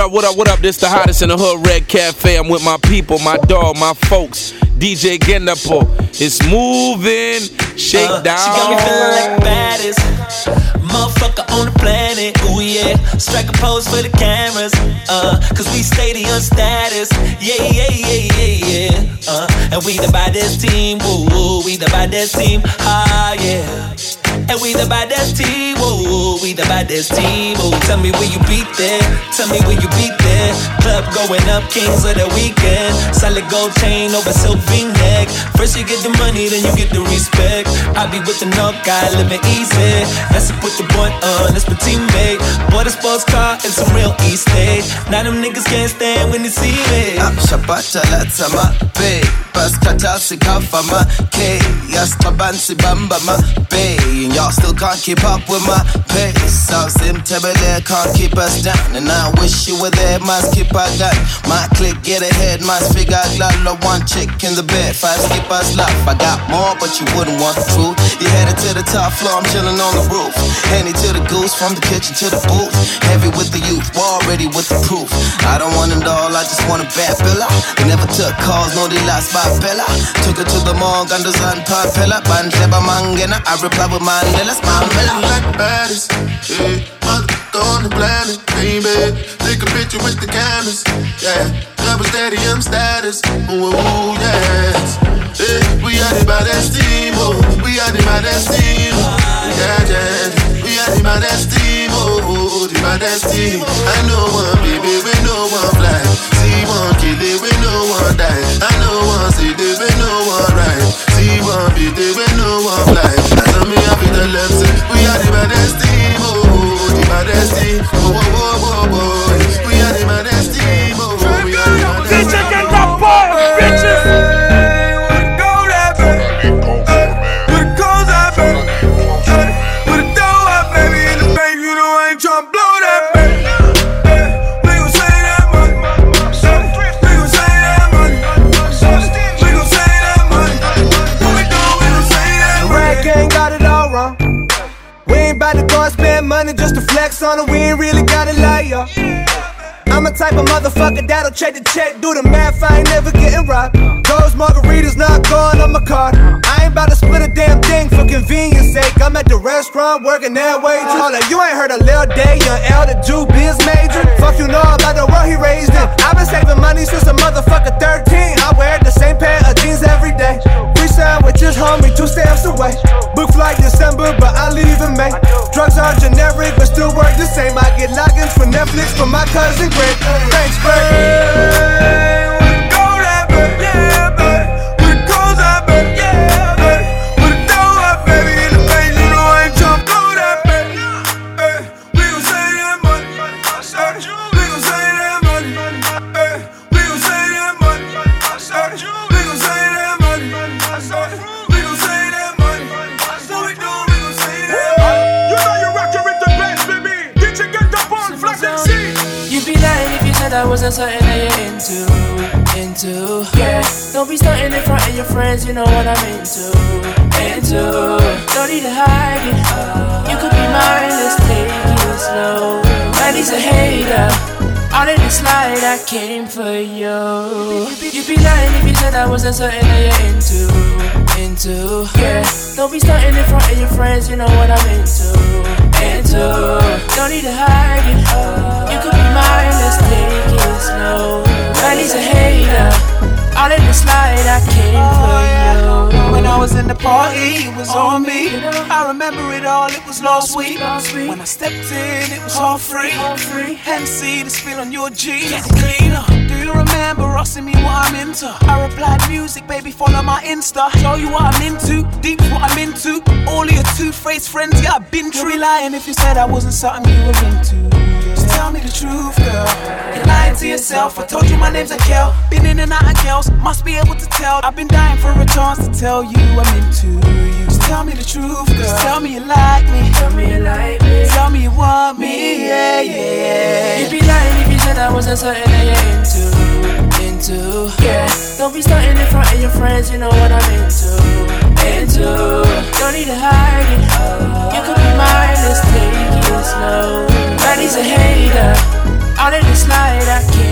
up, what up, what up? This the hottest in the hood, Red Cafe. I'm with my people, my dog, my folks. DJ Gendapo. It's moving, shake uh, down. She got me feeling like the baddest motherfucker on the planet. Ooh yeah, strike a pose for the cameras. Uh, cause we stadium status. Yeah, yeah, yeah, yeah, yeah. Uh, and we the baddest team. Woo, we the baddest team. Ah yeah. And we the baddest team, whoa, we the baddest team, oh. Tell me where you beat there, tell me where you beat Club going up, kings of the weekend. Solid gold chain over silk neck. First you get the money, then you get the respect. I be with the knock guy, living easy. Let's put the point on, let's be teammate. Bought a sports car and some real estate. Now them niggas can't stand when they see me. Let's my babe. Bas katasi ma K. Yes, tabansi bamba ma babe and y'all still can't keep up with my pace. South Sim Tebele can't keep us down. And I wish you were there, must keep My click get ahead, must figure out la one chick in the bed, five skip us love. I got more, but you wouldn't want the truth. You headed to the top floor, I'm chilling on the roof. Handy to the goose, from the kitchen to the booth. Heavy with the youth, already with the proof. I don't want it all, I just want a bad fella. They never took calls, no, they lost by Bella. Took her to the mall, gun design, papella. Banjeba mangena, I reply with my Mandela's Mandela. Like the baddest, yeah. On the planet, baby. Take a picture with the cameras, yeah. Double stadium status, ooh, yes. Yeah, we are the baddest team, oh. We are the baddest team, oh. yeah, yeah. We are the baddest team, oh. The baddest team. I know one baby, we know one fly. See one kill it, we know one die. I know one see it, we know one right. See one beat it, we know one fly me happy to them say We are the baddest team, oh, the baddest team Oh, oh, oh, a type of motherfucker that'll check the check, do the math, I ain't never getting robbed. Those margaritas not going on my card. I ain't about to split a damn thing for convenience sake. I'm at the restaurant working that way too. You ain't heard a Lil Day, young L, the Jew biz major. Fuck you know about the world he raised in. I've been saving money since a motherfucker 13. I wear the same pair of jeans every day. Free sandwiches, homie, two stamps away. Book flight December, but I leave in May. Drugs are generic, but still work the same. I get logins for Netflix from my cousin Greg. Thanks, Greg. That wasn't something that you're into, into. Yeah, don't be starting in front of your friends, you know what I'm into, into. Don't need to hide it. You could be mine, let's take it slow. Man, he's a hater. All in the slide, I came for you. You'd be lying if you said I wasn't something that you're into, into. Yeah, don't be starting in front of your friends, you know what I'm into, into. Don't need to hide it. You could be mine, let's take it slow. Man, he's a hater. All in the slide, I came oh, for you. When I was in the party, it was oh, on me. I remember it all, it was last week. When I stepped in, it was all free. Hennessy, this feel on your jeans. Cleaner. Do you remember asking me what I'm into? I replied, music, baby, follow my Insta. Show you what I'm into, deep what I'm into. All of your two-faced friends, yeah, I've been. You'd lying if you said I wasn't something you were into tell me the truth, girl. You're lying to yourself. I told you my name's Akel. Been in and out of girls, must be able to tell. I've been dying for a chance to tell you I'm into you. Just tell me the truth, girl. Just tell me you like me. Tell me you like me. Tell me you want me, yeah, yeah. You'd be lying if you said I wasn't something that you're into. Into, yeah. Don't be starting in front of your friends, you know what I'm into. Into, don't need to hide it. You could be mine, let's take it slow. Man, a hater. All of this light I came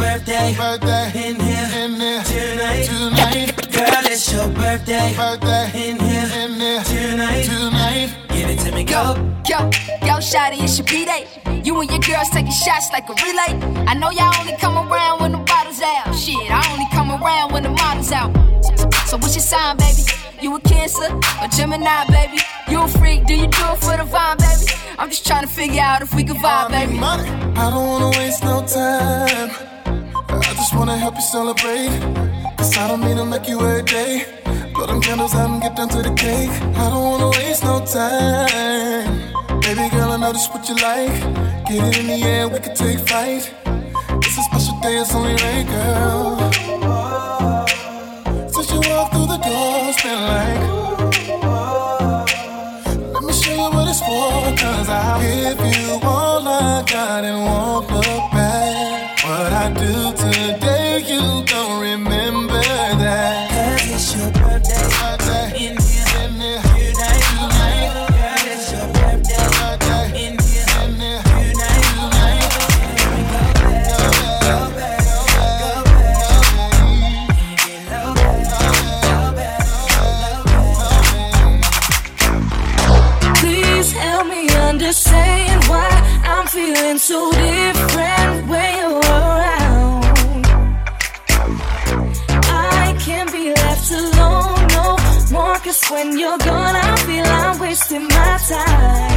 birthday. Birthday in here, in here tonight. tonight. Girl, it's your birthday. Birthday in here, in here tonight. tonight. Give it to me, go. Yo, yo, shawty, it's your B-Day. You and your girls taking shots like a relay. I know y'all only come around when the bottles out. Shit, I only come around when the models out. So what's your sign, baby? You a Cancer or Gemini, baby? You a freak? Do you do it for the vibe, baby? I'm just trying to figure out if we can vibe, baby. Money. I don't wanna waste no time. Help you celebrate. Cause I don't mean to make you every day. Blow them candles out and get down to the cake. I don't wanna waste no time. Baby girl, I know this what you like. Get it in the air, we can take flight. It's a special day, it's only right, girl. Since you walk through the door, it's been like. Let me show you what it's for, cause I'll give you all I got and won't look back. What I do today, different when you're around. I can't be left alone no when you're gone, I feel I'm wasting my time.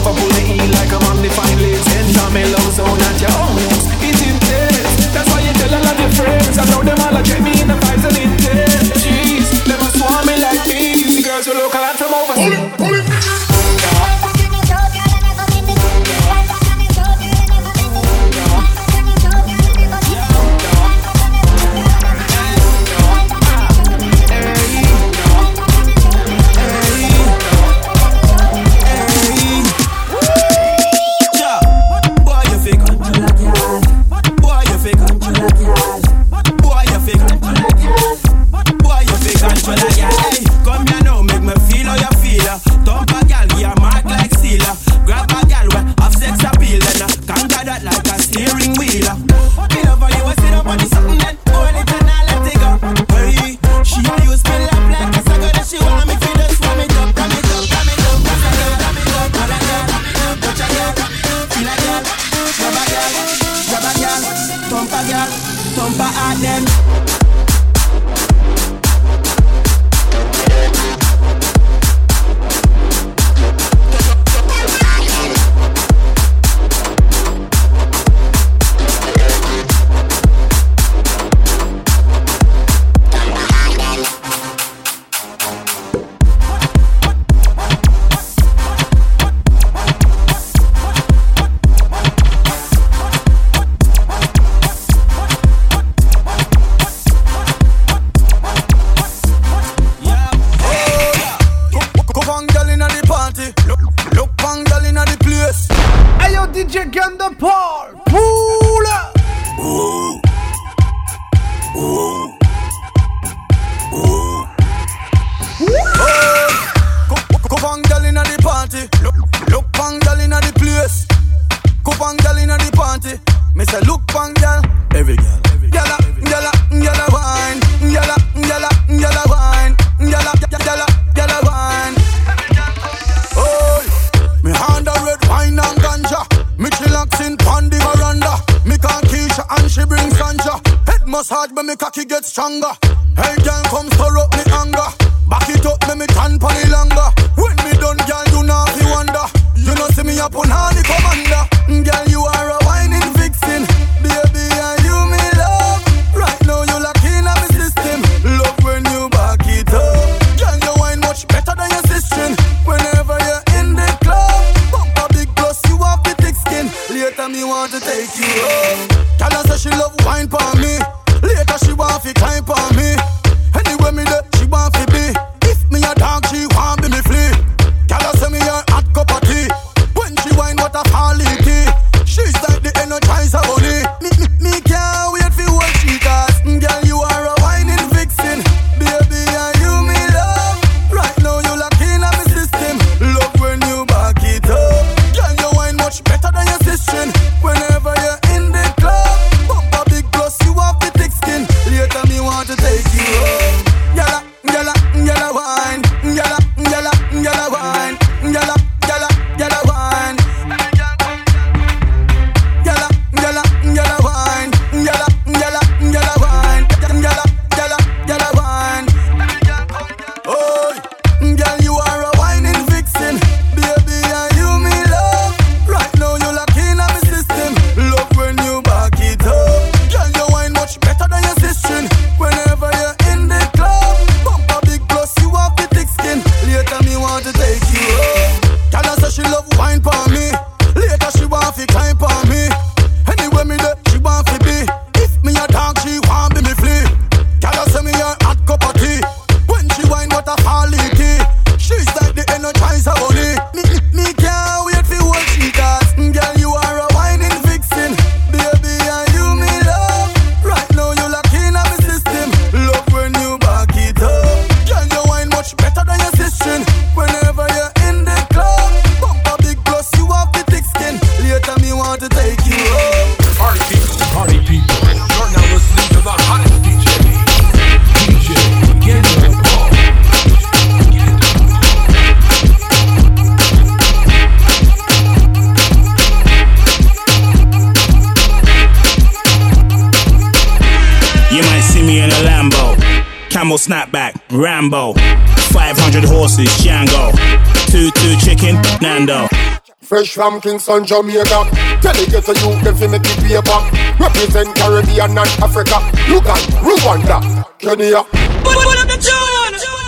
Me. You know, I pull the heel like I'm me love zone at your own. It's intense. That's why you tell all of your friends. I know them all, I get me in the fights thump a heart party. Me say look, one girl, every girl. Gyal gyal gyal wine. Gyal gyal gyal wine. Gyal gyal gyal wine. Oh, me hand a red wine and ganja. Me chillaxing pon the veranda. Me call Keisha and she bring Sanja. Head massage, but me cocky get stronger. Hey girl, come stir up me anger. Back it up, me me tan pon the longer. When me done, girl, you know fi wonder. You know see me up on honey commander. Girl, camel snapback, Rambo, 500 horses, Django, two two chicken, Nando. Fresh from Kingston, Jamaica. Delegate to you, them fi make it paper. Represent Caribbean and Africa. Uganda, Rwanda, Kenya.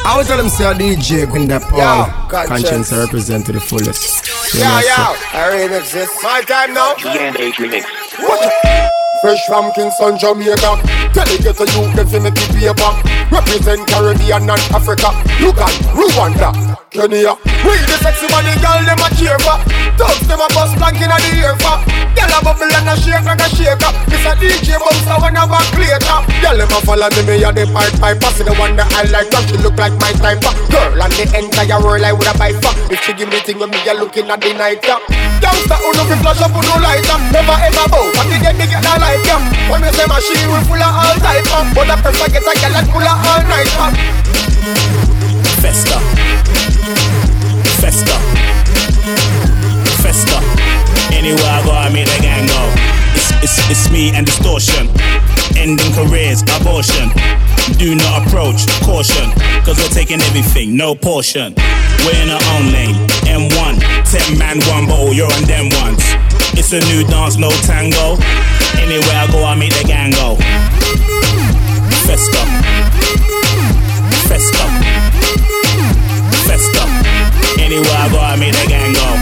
I would tell them say a DJ when that Paul Yeah, conscience. conscience represent to the fullest. You Yeah, know, yeah. so- I remix this. My time now. Fresh from Kingston, Jamaica. Delegate to you, them fi make it paper. Represent Caribbean and Africa. Uganda, Rwanda, Kenya. We the sexy body girl, them a cheer for. Thugs them a bust blank inna the ear for. A bubble and a shake like a shaker. This a DJ bouncer when I back later. Girl them a follow me, me a the pipe piper. See the one that I like, rock she look like my type. Girl and the entire world I woulda buy for. If she give me thing when me a looking at the night. yeah. Youngster who no fi flash up, who no light up. Never ever bow, but the get me get that light yeah. When me say machine, we full of all type of. But I prefer get a girl that full of all night pop. Festa. Festa. Festa. Anywhere I go, It's, it's, me and distortion. Ending careers, abortion. Do not approach, caution. Cause we're taking everything, no portion. We're in our own lane. M1, 10 man, one bottle, you're on them ones. It's a new dance, no tango. Anywhere I go, I make the gang go. Festa. Festa. Festa. Anywhere I go, I make the gang go.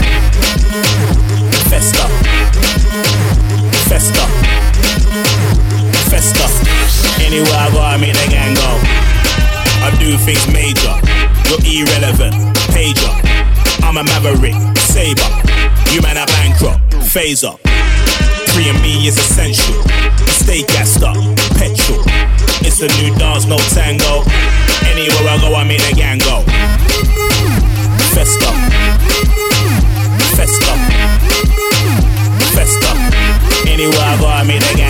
Everything's major. You're irrelevant. Pager. I'm a maverick. Saber. You man are bankrupt. Phaser. Free and me is essential. Stay gassed up. Petrol. It's a new dance, no tango. Anywhere I go, I make the gang go. Festa. Festa. Festa. Anywhere I go, I make the gang